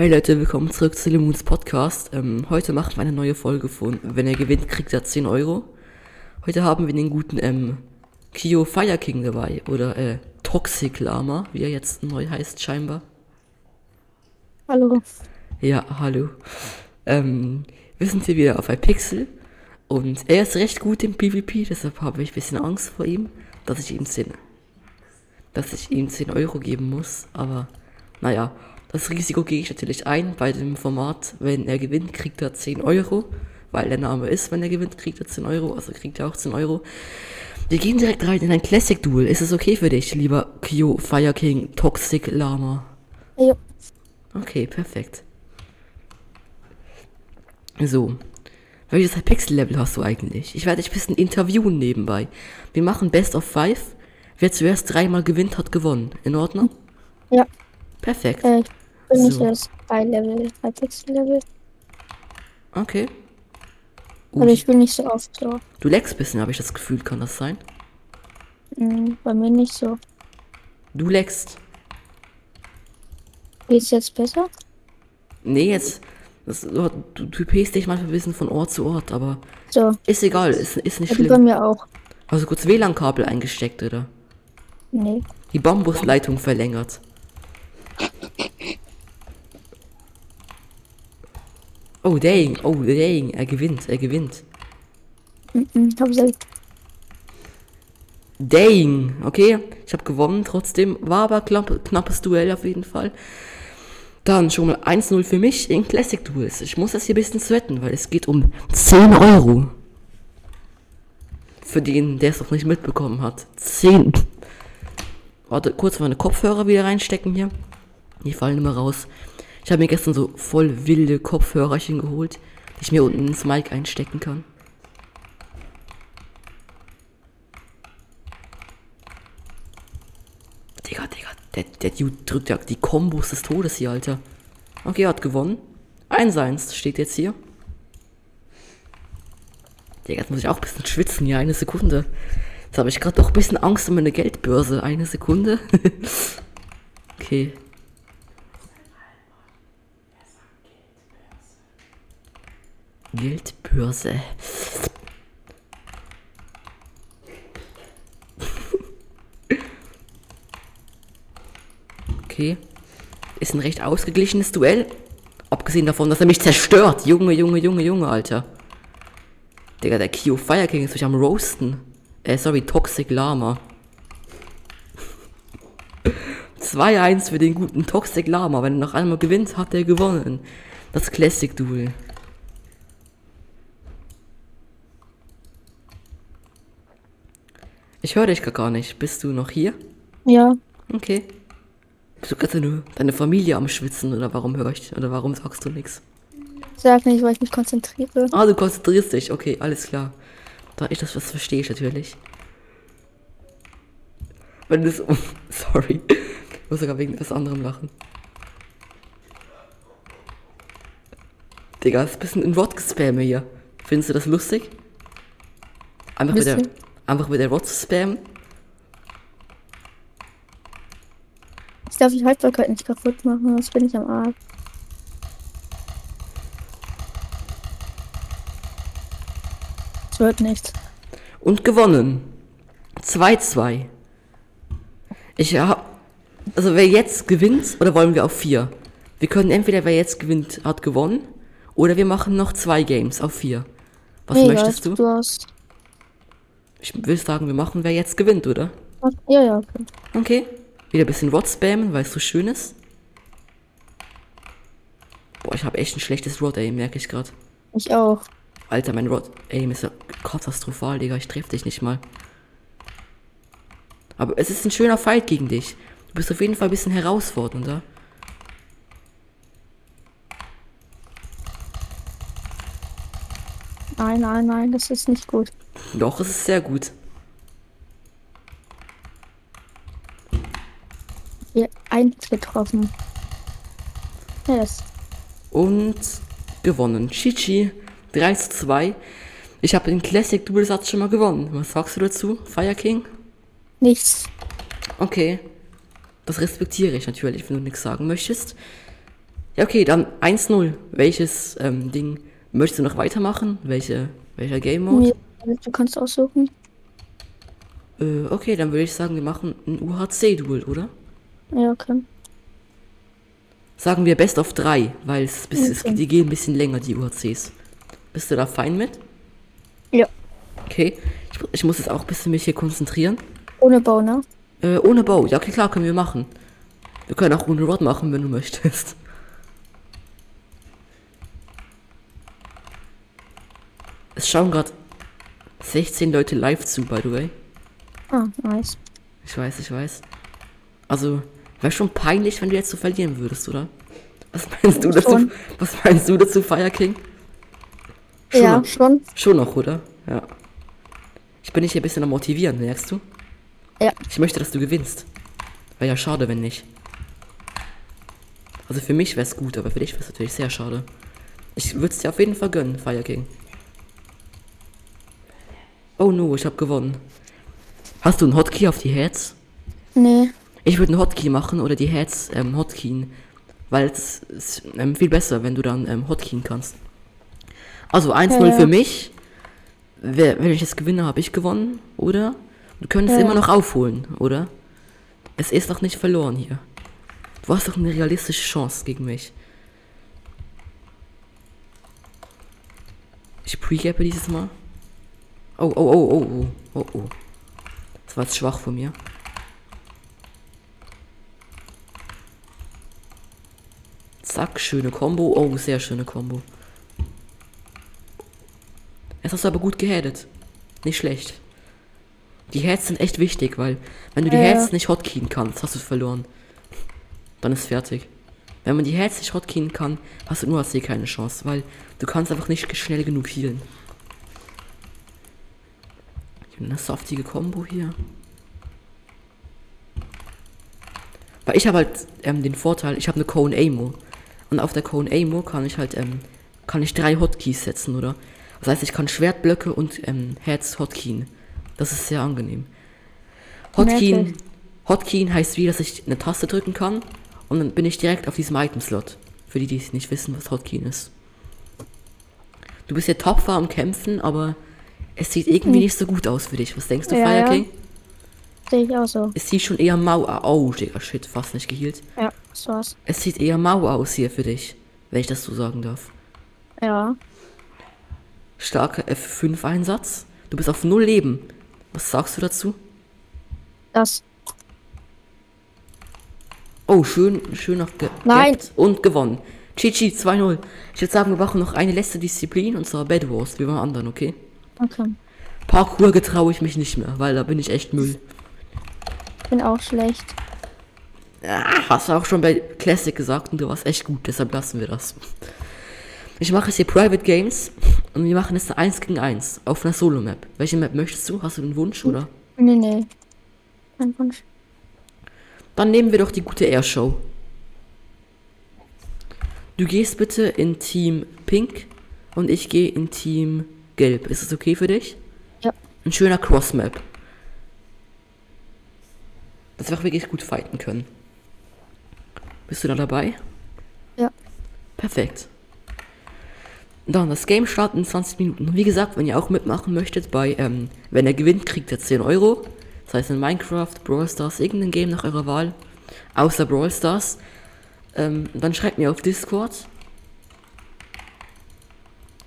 Hey Leute, willkommen zurück zu Lemons Podcast. Ähm, heute machen wir eine neue Folge von Wenn er gewinnt, kriegt er 10 Euro. Heute haben wir den guten ähm, Kyo Fire King dabei. Oder äh, Toxic Lama, wie er jetzt neu heißt scheinbar. Hallo. Ja, hallo. Ähm, wir sind hier wieder auf iPixel. Und er ist recht gut im PvP, deshalb habe ich ein bisschen Angst vor ihm, dass ich ihm 10, dass ich ihm 10 Euro geben muss. Aber naja, das Risiko gehe ich natürlich ein bei dem Format, wenn er gewinnt, kriegt er 10 Euro, weil der Name ist, wenn er gewinnt, kriegt er 10 Euro, also kriegt er auch 10 Euro. Wir gehen direkt rein in ein Classic Duel. Ist es okay für dich, lieber Kyo Fire King Toxic Lama? Jo. Okay, perfekt. So. Welches Pixel-Level hast du eigentlich? Ich werde dich ein bisschen interviewen nebenbei. Wir machen Best of Five. Wer zuerst dreimal gewinnt, hat gewonnen. In Ordnung? Ja. Perfekt. Äh, ich bin nicht So. erst bei Level, bei Pixel-Level. Okay. Aber Uh, ich bin nicht so oft so. du leckst ein bisschen, habe ich das Gefühl. Kann das sein? Hm, bei mir nicht so. Du leckst. Geht's jetzt besser? Nee, jetzt. Das, du, du, du dich manchmal ein bisschen von Ort zu Ort, aber So. ist egal, ist, ist nicht Also bei schlimm. mir auch. Du kurz WLAN-Kabel eingesteckt, oder? Nee. Die Bambusleitung verlängert. Oh, dang, oh, dang, er gewinnt, er gewinnt. Mhm. Hab selbst. Dang, okay, ich habe gewonnen trotzdem, war aber knapp, knappes Duell auf jeden Fall. Dann schon mal 1-0 für mich in Classic Duels. Ich muss das hier ein bisschen sweaten, weil es geht um 10 Euro. Für den, der es noch nicht mitbekommen hat. 10. Warte, kurz meine Kopfhörer wieder reinstecken hier. Die fallen immer raus. Ich habe mir gestern so voll wilde Kopfhörerchen geholt, die ich mir unten ins Mic einstecken kann. Digga, Digga, der, der Dude drückt ja die Kombos des Todes hier, Alter. Okay, er hat gewonnen. 1-1 steht jetzt hier. Digga, jetzt muss ich auch ein bisschen schwitzen hier, eine Sekunde. Jetzt habe ich gerade doch ein bisschen Angst um meine Geldbörse. Eine Sekunde. okay. Geldbörse. Okay. Ist ein recht ausgeglichenes Duell. Abgesehen davon, dass er mich zerstört. Junge, Junge, Junge, Junge, Alter. Digga, der Kyo Fire King ist mich am Roasten. Äh, sorry, Toxic Lama. 2-1 für den guten Toxic Lama. Wenn er noch einmal gewinnt, hat er gewonnen. Das Classic Duel. Ich höre dich gar nicht. Bist du noch hier? Ja. Okay. Bist du gerade deine, deine Familie am Schwitzen oder warum höre ich oder warum sagst du nichts? Sag nicht, weil ich mich konzentriere. Ah, du konzentrierst dich. Okay, alles klar. Da ich das was verstehe ich natürlich. Wenn du so. Sorry. Ich muss sogar wegen etwas anderem lachen. Digga, ist ein bisschen in Rot gespamme hier. Findest du das lustig? Einfach mit der. Einfach mit der Rot zu spammen? Ich darf die Haltbarkeit nicht kaputt machen, sonst bin ich am Arsch. Es wird nichts. und gewonnen. 2-2. Ich hab. Also wer jetzt gewinnt, oder wollen wir auf 4? Wir können entweder wer jetzt gewinnt, hat gewonnen, oder wir machen noch zwei Games auf 4. Was Nee, möchtest du? Du hast. Ich will sagen, wir machen wer jetzt gewinnt, oder? Ja, ja, okay. Okay. Wieder ein bisschen Rot spammen, weil es so schön ist. Boah, ich habe echt ein schlechtes Rot Aim, merke ich gerade. Ich auch. Alter, mein Rod Aim ist ja katastrophal, Digga. Ich treffe dich nicht mal. Aber es ist ein schöner Fight gegen dich. Du bist auf jeden Fall ein bisschen herausfordernder. Nein, nein, nein, das ist nicht gut. Doch, es ist sehr gut. Hier, eins getroffen. Yes. Und gewonnen. Chichi, 3 zu 2. Ich habe den Classic Duelsatz schon mal gewonnen. Was sagst du dazu, Fire King? Nichts. Okay. Das respektiere ich natürlich, wenn du nichts sagen möchtest. Ja, okay, dann 1-0. Welches ähm, Ding möchtest du noch weitermachen? Welche, welcher Game Mode? Nee, du kannst aussuchen. Äh, okay, dann würde ich sagen, wir machen ein UHC-Duel, oder? Ja, okay. Sagen wir Best of 3, weil es, bis- Okay. die gehen ein bisschen länger, die UHCs. Bist du da fein mit? Ja. Okay, ich, ich muss jetzt auch ein bisschen mich hier konzentrieren. Ohne Bau, ne? Äh, ohne Bow. Ja, okay, klar, können wir machen. Wir können auch ohne Rod machen, wenn du möchtest. Es schauen gerade 16 Leute live zu, by the way. Ah, nice. Ich weiß, ich weiß. Also, wäre schon peinlich, wenn du jetzt so verlieren würdest, oder? Was meinst du dazu? Schon. Was meinst du dazu, Fire King? Schon ja, noch. schon. Schon noch, oder? Ja. Ich bin dich hier ein bisschen am motivieren, merkst du? Ja. Ich möchte, dass du gewinnst. Wäre ja schade, wenn nicht. Also für mich wäre es gut, aber für dich wäre es natürlich sehr schade. Ich würde es dir auf jeden Fall gönnen, Fire King. Oh no, ich habe gewonnen. Hast du einen Hotkey auf die Heads? Nee. Ich würde einen Hotkey machen oder die Heads ähm, Hotkeyen. Weil es ist ähm, viel besser, wenn du dann ähm, Hotkeyen kannst. Also 1-0 Ja, für mich. Wer, wenn ich jetzt gewinne, habe ich gewonnen, oder? Du könntest Ja, immer noch aufholen, oder? Es ist doch nicht verloren hier. Du hast doch eine realistische Chance gegen mich. Ich pregappe dieses Mal. Oh, oh, oh, oh, oh, oh, oh. Das war jetzt schwach von mir. Zack, schöne Combo. Oh, sehr schöne Combo. Jetzt hast du aber gut geheadet. Nicht schlecht. Die Heads sind echt wichtig, weil wenn du die Ja, ja. Heads nicht hotkeyen kannst, hast du verloren. Dann ist fertig. Wenn man die Heads nicht hotkeyen kann, hast du nur AC keine Chance, weil du kannst einfach nicht schnell genug healen. Eine saftige Combo hier. Weil ich habe halt ähm, den Vorteil, ich habe eine Cone Amo. Und auf der Cone Amo kann ich halt, ähm, kann ich drei Hotkeys setzen, oder? Das heißt, ich kann Schwertblöcke und ähm, Heads hotkeyen. Das ist sehr angenehm. Hotkeyen. Hotkeyen heißt wie, dass ich eine Taste drücken kann und dann bin ich direkt auf diesem Item-Slot. Für die, die es nicht wissen, was Hotkeyen ist. Du bist ja tapfer am Kämpfen, aber es sieht irgendwie nicht so gut aus für dich. Was denkst du, Ja, Fire ja. King? Sehe ich auch so. Es sieht schon eher mau aus. Oh, Digga, shit, fast nicht geheilt. Ja, das war's. Es sieht eher mau aus hier für dich, wenn ich das so sagen darf. Ja. Starker F5-Einsatz. Du bist auf null Leben. Was sagst du dazu? Das. Oh, schön, schön noch ge Nein. und gewonnen. GG 2-0. Ich würde sagen, wir machen noch eine letzte Disziplin und zwar Bed Wars, wie beim anderen, okay? Okay. Parkour getraue ich mich nicht mehr, weil da bin ich echt Müll. Bin auch schlecht. Ah, hast du auch schon bei Classic gesagt und du warst echt gut, deshalb lassen wir das. Ich mache jetzt hier Private Games und wir machen jetzt eine 1 gegen 1 auf einer Solo-Map. Welche Map möchtest du? Hast du einen Wunsch oder? Nee, nee. Kein Wunsch. Dann nehmen wir doch die gute Airshow. Du gehst bitte in Team Pink und ich gehe in Team Gelb. Ist es okay für dich? Ja. Ein schöner Cross-Map. Dass wir auch wirklich gut fighten können. Bist du da dabei? Ja. Perfekt. Dann, das Game startet in 20 Minuten. Und Wie gesagt, wenn ihr auch mitmachen möchtet bei, ähm, wenn er gewinnt, kriegt er 10 Euro. Das heißt in Minecraft, Brawl Stars, irgendein Game nach eurer Wahl. Außer Brawl Stars. Ähm, dann schreibt mir auf Discord.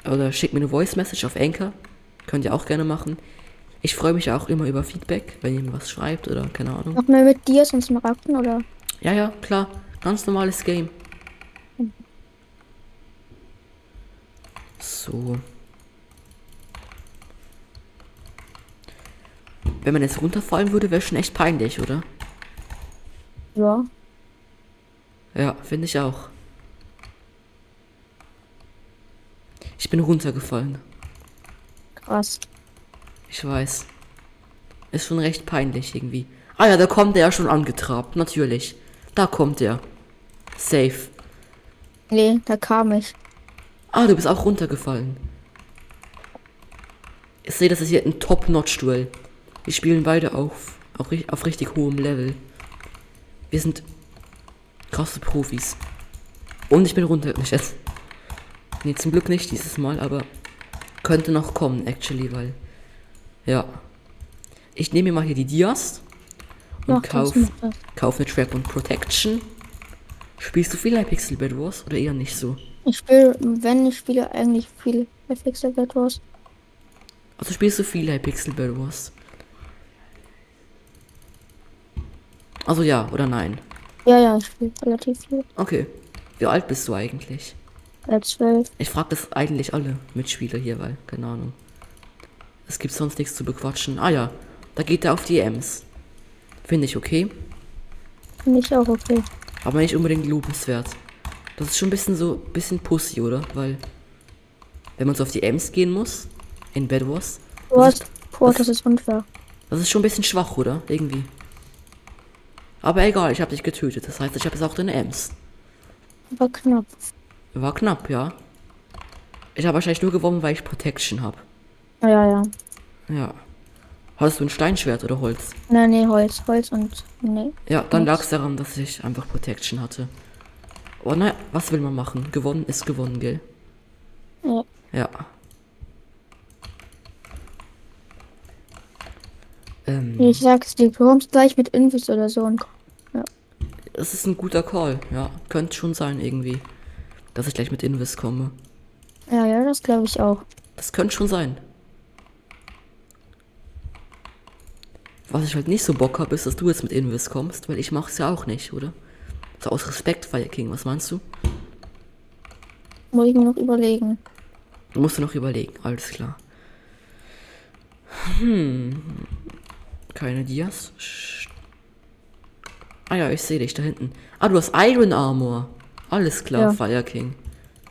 Oder schickt mir eine Voice Message auf Anchor. Könnt ihr auch gerne machen. Ich freue mich auch immer über Feedback, wenn ihr mir was schreibt oder keine Ahnung. Noch mehr mit dir, sonst Smaragden oder? Ja, ja, klar. Ganz normales Game. So. Wenn man jetzt runterfallen würde, wäre schon echt peinlich, oder? Ja. Ja, finde ich auch. Ich bin runtergefallen. Krass. Ich weiß. Ist schon recht peinlich irgendwie. Ah ja, da kommt er ja schon angetrabt. Natürlich. Da kommt er. Safe. Nee, da kam ich. Ah, du bist auch runtergefallen. Ich sehe, das ist hier ein Top-Notch-Duell. Wir spielen beide auf, auf, auf richtig hohem Level. Wir sind krasse Profis. Und ich bin runter. Nicht jetzt. Nee, zum Glück nicht dieses Mal, aber könnte noch kommen, actually, weil. Ja. Ich nehme mir mal hier die Dias und Mach das, kauf, mach das. kauf eine Trap und Protection. Spielst du viel Hypixel Bed Wars oder eher nicht so? Ich spiele, wenn ich spiele, eigentlich viel bei Fixer Bad Wars. Also spielst du viel Hypixel Bed Wars? Also ja oder nein? Ja, ja, ich spiele relativ viel. Okay. Wie alt bist du eigentlich? Bei 12. Ich frage das eigentlich alle Mitspieler hier, weil, keine Ahnung. Es gibt sonst nichts zu bequatschen. Ah ja, da geht er auf die Ems. Finde ich okay, Finde ich auch okay. aber nicht unbedingt lobenswert. Das ist schon ein bisschen so, bisschen Pussy, oder? Weil, wenn man so auf die Ems gehen muss, in Bed Wars, hast, boah, das ist unfair. das ist schon ein bisschen schwach, oder? Irgendwie. Aber egal, ich habe dich getötet. Das heißt, ich habe jetzt auch deine Ems. Aber knapp. War knapp, ja. Ich habe wahrscheinlich nur gewonnen, weil ich Protection habe. Ja, ja, ja. Ja. Hast du ein Steinschwert oder Holz? Nein, nee, Holz, Holz und. Nee. Ja, dann lag es daran, dass ich einfach Protection hatte. Aber naja, was will man machen? Gewonnen ist gewonnen, gell? Ja. Ja. Ähm, Ich sag's dir, du kommst gleich mit Invis oder so und. das ist ein guter Call, ja. Könnte schon sein, irgendwie. Dass ich gleich mit Invis komme. Ja, ja, das glaube ich auch. Das könnte schon sein. Was ich halt nicht so Bock habe, ist, dass du jetzt mit Invis kommst, weil ich mach's ja auch nicht, oder? So aus Respekt, Fire King, was meinst du? Muss ich mir noch überlegen. Du musst du noch überlegen, alles klar. Hm. Keine Dias. Ah ja, ich sehe dich da hinten. Ah, du hast Iron Armor. Alles klar, Ja. Fire King.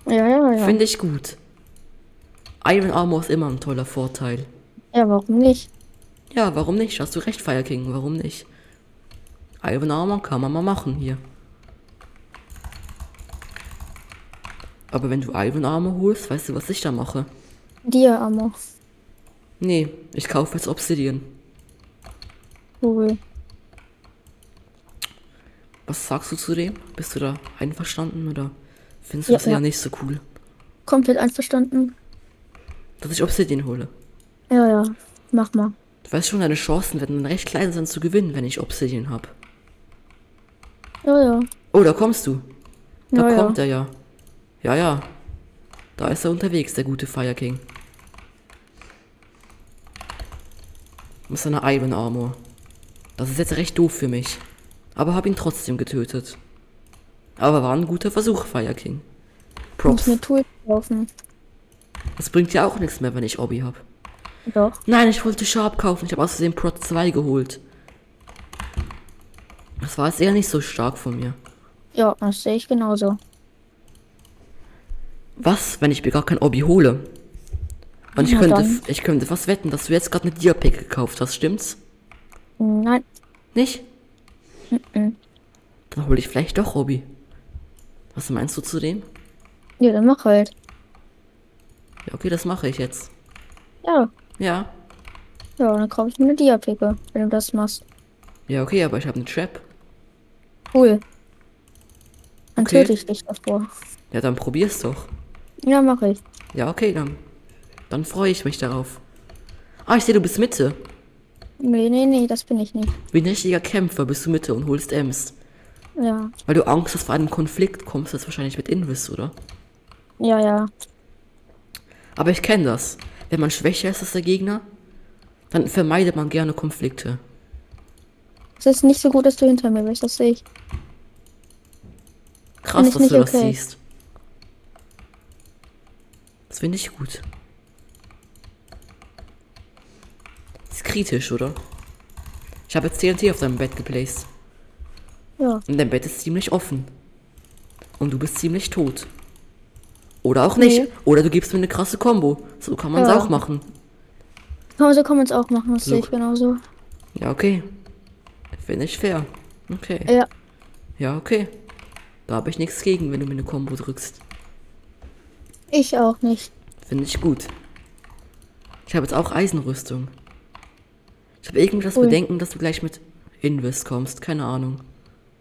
Ja, ja, ja. Finde ich gut. Iron Armor ist immer ein toller Vorteil. Ja, warum nicht? Ja, warum nicht? Hast du recht, Fire King, warum nicht? Iron Armor kann man mal machen hier. Aber wenn du Iron Armor holst, weißt du, was ich da mache? Dir, Amor. Nee, ich kaufe jetzt Obsidian. Cool. Was sagst du zu dem? Bist du da einverstanden oder findest du Ja, das ja ja. nicht so cool, Komplett einverstanden? dass ich Obsidian hole? Ja, ja. Mach mal. Du weißt schon, deine Chancen werden recht klein sein zu gewinnen, wenn ich Obsidian hab. Ja, ja. Oh, da kommst du. Da Ja, ja. kommt er ja. Ja, ja. Da ist er unterwegs, der gute Fire King. Mit seiner Iron Armor. Das ist jetzt recht doof für mich. Aber hab ihn trotzdem getötet. Aber war ein guter Versuch, Fire King. Muss Props. mir Tools kaufen. Das bringt ja auch nichts mehr, wenn ich Obby hab. Doch. Nein, ich wollte Sharp kaufen. Ich habe Versehen Prot 2 geholt. Das war jetzt eher nicht so stark von mir. Ja, das sehe ich genauso. Was, wenn ich mir gar kein Obby hole? Und ich Na könnte, dann. ich könnte fast wetten, dass du jetzt gerade eine Diapick gekauft hast, stimmt's? Nein. Nicht? Dann hole ich vielleicht doch Obby. Was meinst du zu dem? Ja, dann mach halt. Ja, okay, das mache ich jetzt. Ja. Ja. Ja, dann kaufe ich mir eine Diapicke, wenn du das machst. Ja, okay, aber ich habe eine Trap. Cool. Dann Okay. töte ich dich davor. Ja, dann probier's doch. Ja, mach ich. Ja, okay, dann. Dann freue ich mich darauf. Ah, ich sehe, du bist Mitte. Nee, nee, nee, das bin ich nicht. Wie ein richtiger Kämpfer bist du Mitte und holst Ems. Ja. Weil du Angst hast vor einem Konflikt kommst, das wahrscheinlich mit Invis, oder? Ja, ja. Aber ich kenne das. Wenn man schwächer ist als der Gegner, dann vermeidet man gerne Konflikte. Es ist nicht so gut, dass du hinter mir bist, das sehe ich. Krass, dass du nicht das okay. siehst. Das finde ich gut. Ist kritisch, oder? Ich habe jetzt TNT auf deinem Bett geplaced. Ja. Und dein Bett ist ziemlich offen. Und du bist ziemlich tot. Oder auch nicht. Nee. Oder du gibst mir eine krasse Combo. So kann man es Ja. auch machen. Kann so kann man es auch machen, das sehe ich genauso. Ja, okay. Finde ich fair. Okay. Ja. Ja, okay. Da habe ich nichts gegen, wenn du mir eine Combo drückst. Ich auch nicht. Finde ich gut. Ich habe jetzt auch Eisenrüstung. Ich habe irgendwie das Cool. Bedenken, dass du gleich mit Invis kommst. Keine Ahnung.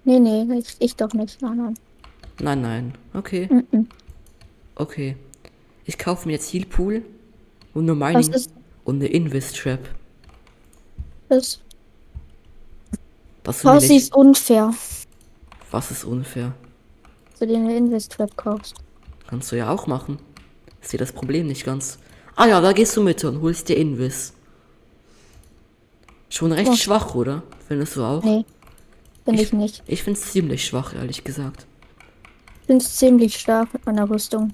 Nee, nee, ich, ich doch nicht. Nein, nein. Nein, nein. Okay, Mhm. okay. Ich kaufe mir jetzt Heal Pool und nur Mining und eine Invis Trap. das? Das ich. ist unfair, Was ist unfair? dass du dir eine Invest-Trap kaufst. Kannst du ja auch machen. Ist dir das Problem nicht ganz. Ah ja, da gehst du mit und holst dir Invis. Schon recht Ja. schwach, oder? Findest du auch? Nee, finde ich nicht. Ich finde es ziemlich schwach, ehrlich gesagt. Ich bin ziemlich stark mit meiner Rüstung.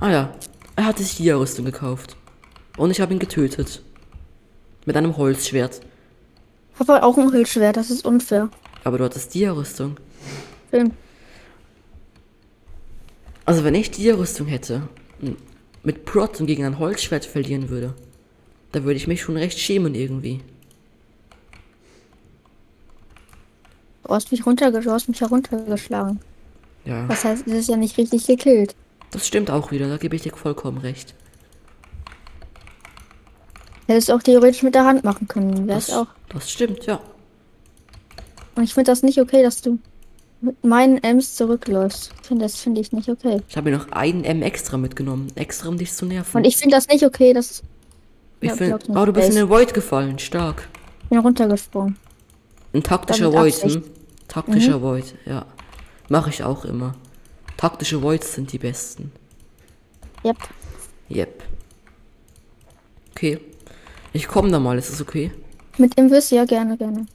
Ah ja, er hatte sich die Rüstung gekauft. Und ich habe ihn getötet. Mit einem Holzschwert. Ich habe auch ein Holzschwert, das ist unfair. Aber du hattest die Rüstung. Film. Also wenn ich die Rüstung hätte, m- mit Prot und gegen ein Holzschwert verlieren würde, da würde ich mich schon recht schämen irgendwie. Du hast mich runterge du hast mich heruntergeschlagen. Ja, Das heißt, es ist ja nicht richtig gekillt. das stimmt auch wieder, da gebe ich dir vollkommen recht. Hättest du auch theoretisch mit der Hand machen können. Wär's Das, auch. das stimmt, ja. Und ich finde das nicht okay, dass du mit meinen Ms zurückläufst. Ich finde das finde ich nicht okay. Ich habe mir noch einen M extra mitgenommen, extra um dich zu nerven. Und ich finde das nicht okay, dass ich ja, find, oh, du bist in den Void gefallen, stark. ich bin runtergesprungen. Ein taktischer Void, hm? Taktischer Void, ja. Mache ich auch immer. Taktische Voids sind die besten. Yep. Yep. Okay. Ich komme da mal, ist es okay? Mit Invis, ja, gerne, gerne.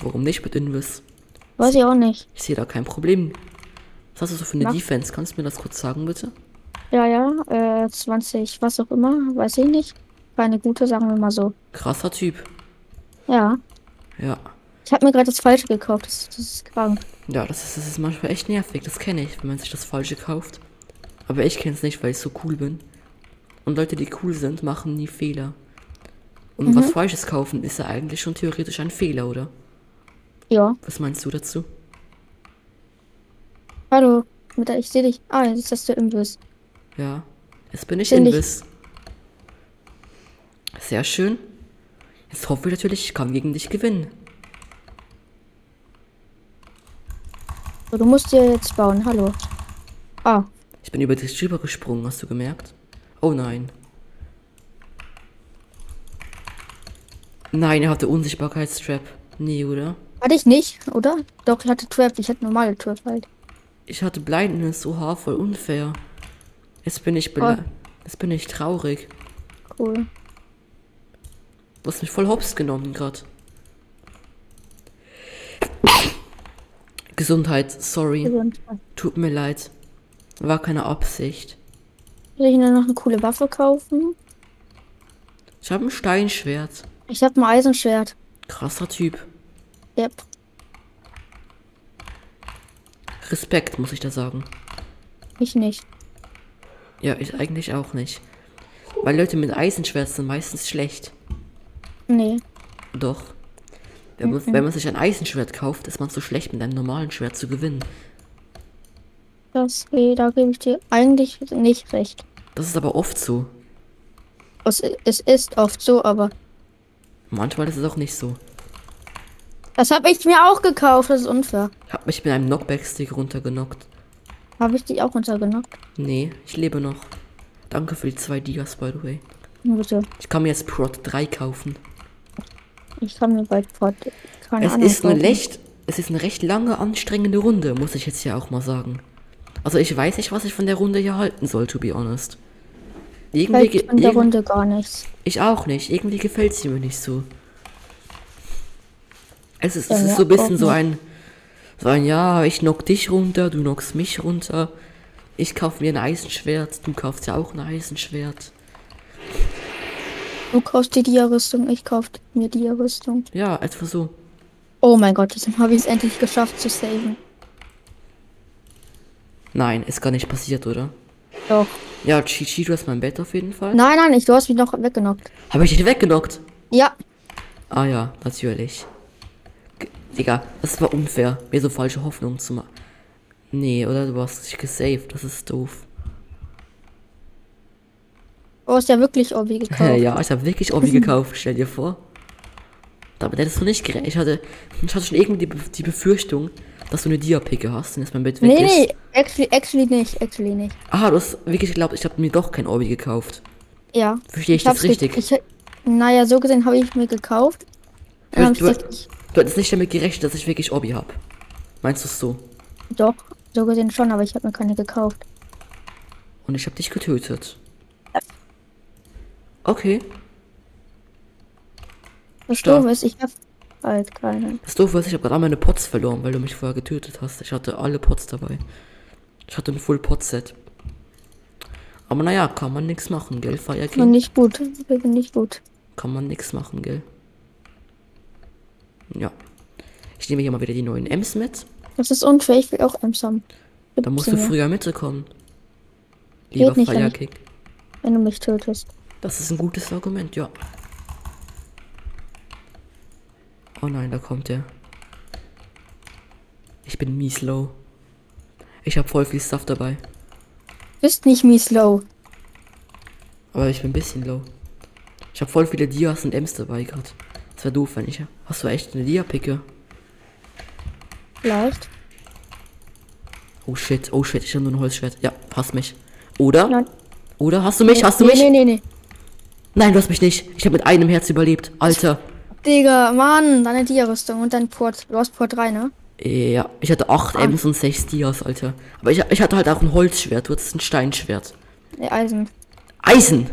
Warum nicht mit Invis? Weiß ich auch nicht. Ich sehe da kein Problem. Was hast du so für eine Mach- Defense? Kannst du mir das kurz sagen, bitte? Ja, ja, äh, 20, was auch immer, weiß ich nicht. Keine gute, sagen wir mal so. Krasser Typ. Ja. Ja. Ich habe mir gerade das Falsche gekauft. Das, das ist krank. Ja, das ist, das ist manchmal echt nervig. Das kenne ich, wenn man sich das Falsche kauft. Aber ich kenne es nicht, weil ich so cool bin. Und Leute, die cool sind, machen nie Fehler. Und was Falsches kaufen, ist ja eigentlich schon theoretisch ein Fehler, oder? Ja. Was meinst du dazu? Hallo. Der, ich sehe dich. Ah, jetzt hast du Invis. Ja. Jetzt bin ich Invis. Sehr schön. Jetzt hoffe ich natürlich, ich kann gegen dich gewinnen. So, du musst dir jetzt bauen. Hallo. Ah, Ich bin über dich drüber gesprungen, hast du gemerkt? Oh nein. Nein, er hatte Unsichtbarkeitstrap. Nee, oder? hatte ich nicht, oder? Doch, ich hatte Trap. Ich hatte normale Trap halt. Ich hatte Blindness, oha, voll unfair. Jetzt bin ich bele Jetzt bin ich traurig. Cool. Du hast mich voll hops genommen grad. Gesundheit, sorry. Gesund. Tut mir leid. War keine Absicht. Soll ich mir noch eine coole Waffe kaufen? Ich habe ein Steinschwert. Ich habe ein Eisenschwert. Krasser Typ. Yep. Respekt, muss ich da sagen. Ich nicht. Ja, ich eigentlich auch nicht. Weil Leute mit Eisenschwert sind meistens schlecht. Nee. Doch. Wenn man, wenn man sich ein Eisenschwert kauft, ist man zu schlecht, mit einem normalen Schwert zu gewinnen. Das, nee, da gebe ich dir eigentlich nicht recht. Das ist aber oft so. Es, es ist oft so, aber Manchmal ist es auch nicht so. das habe ich mir auch gekauft. Das ist unfair. Ich hab mich mit einem Knockback-Stick runtergenockt. Habe ich dich auch runtergenockt? Nee, ich lebe noch. Danke für die zwei Dias, by the way. Bitte. Ich kann mir jetzt Prot 3 kaufen. Ich mir bald fort. Keine Es Ahnung. ist eine recht, es ist eine recht lange, anstrengende Runde, muss ich jetzt ja auch mal sagen. Also ich weiß nicht, was ich von der Runde hier halten soll, to be honest. Irgendwie, Fällt in der Runde gar nichts. ich auch nicht. Irgendwie gefällt sie mir nicht so. Es ist, es Ja, ist ja, so ein bisschen so ein, so ein, ja, ich knock dich runter, du knockst mich runter. Ich kauf mir ein Eisenschwert, du kaufst ja auch ein Eisenschwert. Du kaufst dir die Rüstung, ich kauf mir die Rüstung. Ja, etwa so. Oh mein Gott, jetzt habe ich es endlich geschafft zu saven. Nein, ist gar nicht passiert, oder? Doch. Ja, Chichi, du hast mein Bett auf jeden Fall. Nein, nein, ich, du hast mich noch weggenockt. Habe ich dich weggenockt? Ja, Ah ja, natürlich. G Digga, das war unfair, mir so falsche Hoffnungen zu machen. Nee, oder du hast dich gesaved, das ist doof. Du hast ja wirklich Obi gekauft. ja, ich habe wirklich Obi gekauft, stell dir vor. Damit hättest du nicht gerechnet. Ich hatte, ich hatte schon irgendwie die, die Befürchtung, dass du eine Dia-Picke hast und jetzt mein Bett weg Nee, ist. nee, actually, actually nicht, actually nicht. Ah, du hast wirklich geglaubt, ich habe mir doch kein Orbi gekauft. Ja. Verstehe ich, das hab's ge- richtig? Ich, naja, so gesehen habe ich mir gekauft. Ich du, gesagt, ich, du hättest nicht damit gerechnet, dass ich wirklich Orbi habe. Meinst du es so? doch, so gesehen schon, aber ich habe mir keine gekauft. Und ich habe dich getötet. Okay. Das Stark. Doofe ist, ich habe halt keine. Das Doofe ist, ich habe gerade meine Pots verloren, weil du mich vorher getötet hast. Ich hatte alle Pots dabei. Ich hatte ein Full Pot Set. Aber naja, kann man nichts machen, gell, Fire Bin King? nicht gut, bin nicht gut. Kann man nichts machen, gell? Ja. Ich nehme hier mal wieder die neuen Ems mit. Das ist unfair, ich will auch Ems haben. Da musst du früher mitkommen. Lieber nicht, wenn Fire ich- King. Wenn du mich tötest. Das ist ein gutes Argument, ja. Oh nein, da kommt er. Ich bin mies low. Ich habe voll viel Stuff dabei. Bist nicht mies low. Aber ich bin ein bisschen low. Ich habe voll viele Dias und Ems dabei gerade. Das wäre doof, wenn ich. Hast du echt eine Dia-Picke? Vielleicht. Oh shit, oh shit, ich habe nur ein Holzschwert. Ja, hast mich. Oder? Nein. Oder? Hast du mich? Hast du nee, mich? Nee, nee, nee. Nein, du hast mich nicht. Ich habe mit einem Herz überlebt. Alter. Digga, Mann, deine Dia-Rüstung und dein Port. Du hast Port 3, ne? Ja, ich hatte 8 Ems und 6 Dias, Alter. Aber ich, ich hatte halt auch ein Holzschwert. Du hattest ein Steinschwert. Nee, Eisen. Eisen!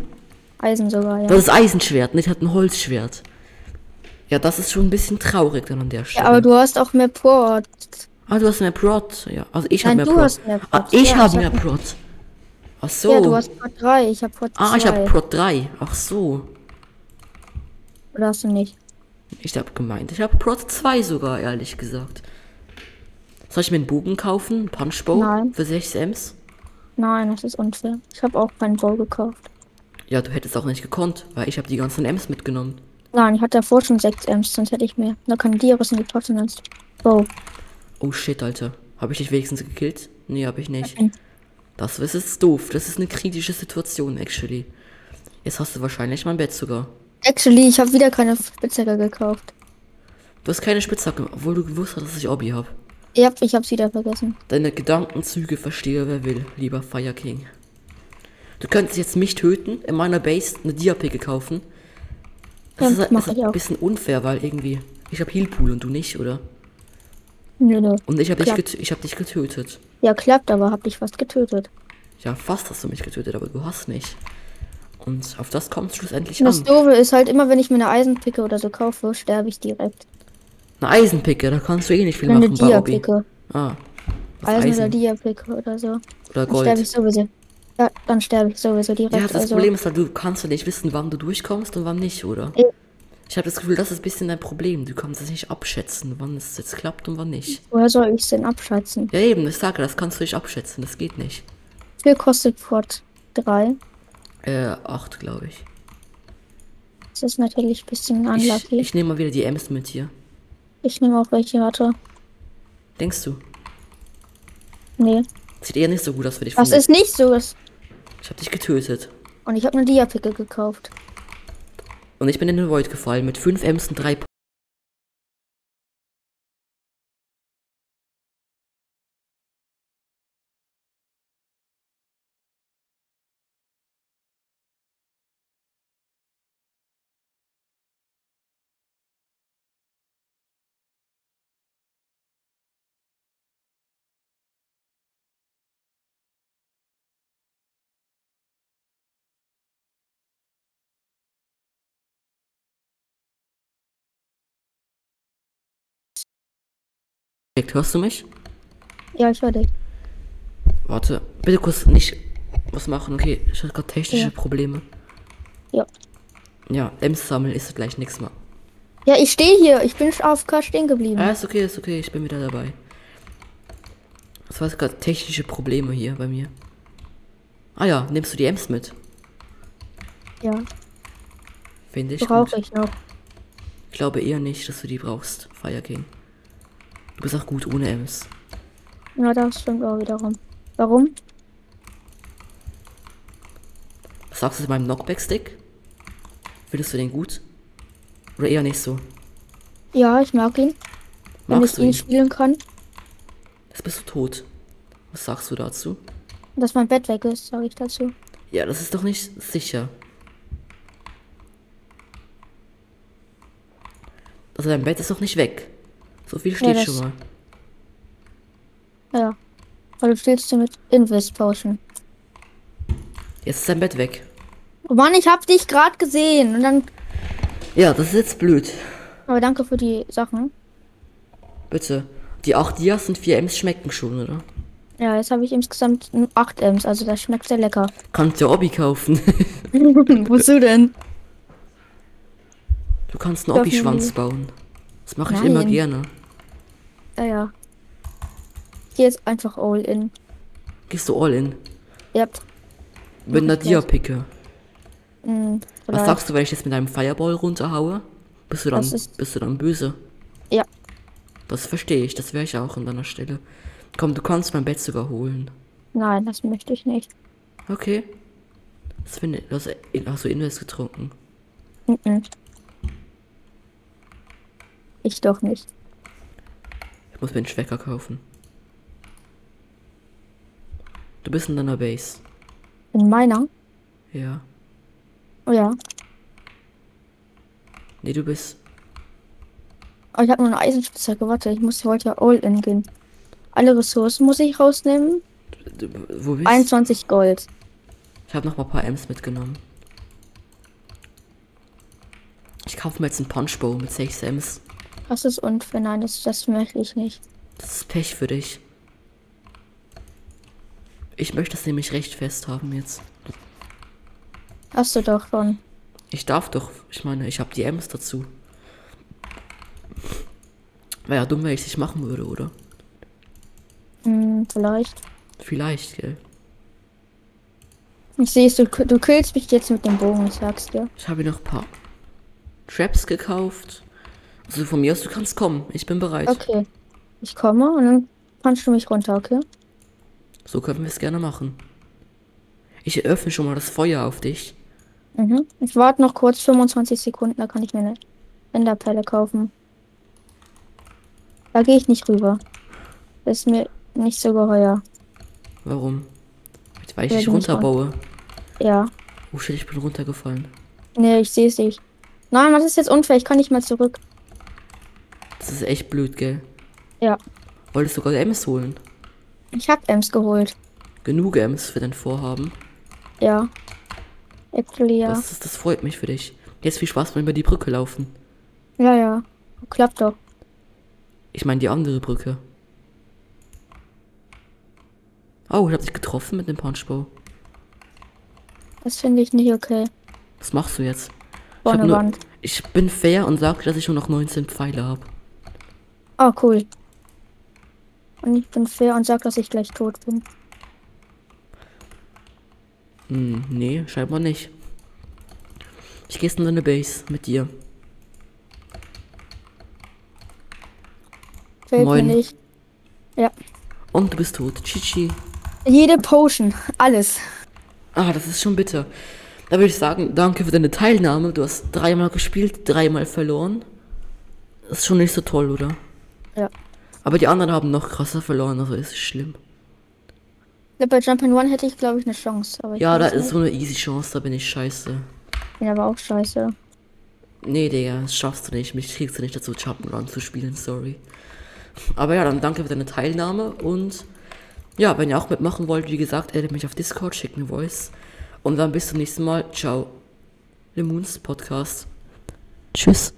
Eisen sogar, ja. Das ist Eisenschwert und ich hatte ein Holzschwert. Ja, das ist schon ein bisschen traurig dann an der Stelle. ja, aber du hast auch mehr Port. Ah, du hast mehr Prot. Ja, also ich habe mehr Prot. mehr Ah, Prot. ich Ja, habe mehr Prot. Ach so. Ja, du hast Port 3, ich habe Port 2. ah, ich habe Prot 3. Ach so. Oder hast du nicht? Ich habe gemeint, ich habe Prot 2 sogar, ehrlich gesagt. Soll ich mir einen Bogen kaufen? Einen Punchbow? Nein. Für 6 Ms? Nein, das ist unfair. Ich habe auch keinen Bow gekauft. Ja, du hättest auch nicht gekonnt, weil ich habe die ganzen Ms mitgenommen. Nein, ich hatte davor schon 6 Ms, sonst hätte ich mehr. Da kann Dia-Rüstung gekauft und sonst Bow. Oh shit, Alter. Habe ich dich wenigstens gekillt? Nee, habe ich nicht. Nein. Das ist jetzt doof. Das ist eine kritische Situation, actually. Jetzt hast du wahrscheinlich mein Bett sogar. Actually, ich habe wieder keine Spitzhacke gekauft. Du hast keine Spitzhacke, obwohl du gewusst hast, dass ich Obby habe. Ja, ich hab's wieder vergessen. Deine Gedankenzüge verstehe wer will, lieber Fire King. Du könntest jetzt mich töten, in meiner Base eine Diapicke kaufen. Das Ja, ist, das ist ein bisschen unfair, weil irgendwie. Ich habe Healpool und du nicht, oder? Nö. Und ich habe dich, ich hab dich getötet. Ja, klappt, aber hab dich fast getötet. Ja, fast hast du mich getötet, aber du hast nicht. Und auf das kommt schlussendlich das an. Doofe ist halt immer, wenn ich mir eine Eisenpicke oder so kaufe, sterbe ich direkt. Eine Eisenpicke, da kannst du eh nicht viel eine machen. Dia-Picke. Ah. Was Eisen, oder Eisen Dia-Picke oder so. oder Dann sterbe Gold. ich sowieso. Ja, dann sterbe ich sowieso direkt. Ja, das also, Problem ist halt, du kannst ja nicht wissen, wann du durchkommst und wann nicht, oder? Ja. Ich habe das Gefühl, das ist ein bisschen dein Problem. Du kannst es nicht abschätzen, wann es jetzt klappt und wann nicht. woher soll ich es denn abschätzen? Ja eben, ich sage, das kannst du nicht abschätzen, das geht nicht. Wie viel kostet Port 3? Äh, 8, glaube ich. Das ist natürlich ein bisschen Ich, unlucky. Ich, ich nehme mal wieder die Ems mit hier. nehme auch welche, warte. Denkst du? Nee. Sieht eher nicht so gut aus für dich. Das finde ist nicht so. Ich habe dich getötet. und ich habe eine Dia-Picke gekauft. Und ich bin in den Void gefallen mit 5 Ems und 3 Hörst du mich? Ja, ich höre dich. Warte, bitte kurz nicht was machen. Okay, ich hatte gerade technische Ja. Probleme. Ja. Ja, Ems sammeln ist gleich nichts mehr. Ja, ich stehe hier. Ich bin auf K stehen geblieben. Ja, ist okay, ist okay, ich bin wieder dabei. Das war gerade technische Probleme hier bei mir. Ah ja, nimmst du die Ems mit? Ja, Finde ich brauche ich noch. Ich glaube eher nicht, dass du die brauchst, Fire King. Du bist auch gut ohne Ems. Ja, das stimmt auch wiederum. Warum? Was sagst du zu meinem Knockback-Stick? Findest du den gut? Oder eher nicht so? Ja, ich mag ihn. Wenn Magst ich du ihn ihn? spielen kann. Jetzt bist du tot. Was sagst du dazu? Dass mein Bett weg ist, sage ich dazu. Ja, das ist doch nicht sicher. Also dein Bett ist doch nicht weg. So viel steht das- schon mal. Ja. Weil du spielst du mit Invest Potion. Jetzt ist dein Bett weg. Oh Mann, ich hab dich gerade gesehen. Und dann. Ja, das ist jetzt blöd. Aber danke für die Sachen. Bitte. Die 8 Dias und 4 Ms schmecken schon, oder? Ja, jetzt habe ich insgesamt 8 Ms, also das schmeckt sehr lecker. Kannst ja Obby kaufen. Wozu denn? Du kannst einen die- bauen. Das mache ich immer gerne. Ja, ja. Geh jetzt einfach all in. Gehst du all in. Yep. Mit einer ich gleich. Dia-Picke. Hm, Was sagst du, wenn ich jetzt mit einem Fireball runterhaue? Bist du dann, Das ist- bist du dann böse? Ja. Das verstehe ich, das wäre ich auch an deiner Stelle. Komm, du kannst mein Bett sogar holen. Nein, das möchte ich nicht. Okay. Das finde ich, du hast, du Invest getrunken. Mhm. Ich doch nicht. Muss mir einen Schwecker kaufen. Du bist in deiner Base. In meiner? Ja. Oh ja. Nee, du bist. Aber ich habe nur eine Eisenspitzhacke. Warte, ich muss heute ja all in gehen. Alle Ressourcen muss ich rausnehmen. Du, wo bist 21 Gold. Ich habe noch mal ein paar Ms mitgenommen. Ich kaufe mir jetzt einen Punchbow mit 6 Ms. Das ist unfair. Nein, das, das möchte ich nicht. Das ist Pech für dich. Ich möchte es nämlich recht fest haben jetzt. Hast du doch schon. Ich darf doch. Ich meine, ich habe die Ms dazu. Wäre ja dumm, wenn ich es nicht machen würde, oder? Hm, vielleicht. Vielleicht, gell? Ich sehe es, du, du killst mich jetzt mit dem Bogen, ich sag's dir. Ich habe hier noch ein paar Traps gekauft. Also von mir aus, du kannst kommen. Ich bin bereit. Okay. Ich komme und dann punchst du mich runter, okay? So können wir es gerne machen. Ich öffne schon mal das Feuer auf dich. Mhm. Ich warte noch kurz 25 Sekunden, da kann ich mir eine Enderperle kaufen. Da gehe ich nicht rüber. Das ist mir nicht so geheuer. Warum? Weil ich dich runterbaue. Ja. Oh shit, ich bin runtergefallen. Nee, ich sehe es nicht. Nein, das ist jetzt unfair, ich kann nicht mehr zurück. Das ist echt blöd, gell? Ja. Wolltest du sogar Ms holen? Ich hab Ems geholt. Genug Ms für dein Vorhaben. Ja. Actually, ja. Das, das freut mich für dich. Jetzt viel Spaß beim über die Brücke laufen. Ja, ja. Klappt doch. Ich meine die andere Brücke. Oh, ich hab dich getroffen mit dem Punchbow. Das finde ich nicht okay. Was machst du jetzt? Ich, nur, ich bin fair und sage, dass ich nur noch 19 Pfeile habe. Oh, cool. Und ich bin fair und sag, dass ich gleich tot bin. Hm, nee, scheinbar nicht. Ich gehe jetzt in deine Base mit dir. Fällt Moin. mir nicht. Ja. Und du bist tot. Chichi. Jede Potion. Alles. Ah, das ist schon bitter. Da würde ich sagen, danke für deine Teilnahme. Du hast dreimal gespielt, dreimal verloren. Das ist schon nicht so toll, oder? Ja. Aber die anderen haben noch krasser verloren, also ist es schlimm. Ja, Bei Jumpin' One hätte ich, glaube ich, eine Chance. Aber Ja, da ist so eine easy Chance, da bin ich scheiße. Bin aber auch scheiße. Nee, Digga, das schaffst du nicht. Mich kriegst du nicht dazu, Jump'n'Run zu spielen, sorry. Aber ja, dann danke für deine Teilnahme und ja, wenn ihr auch mitmachen wollt, wie gesagt, addet mich auf Discord, schickt eine Voice. Und dann bis zum nächsten Mal. Ciao. Lemons Podcast. Tschüss.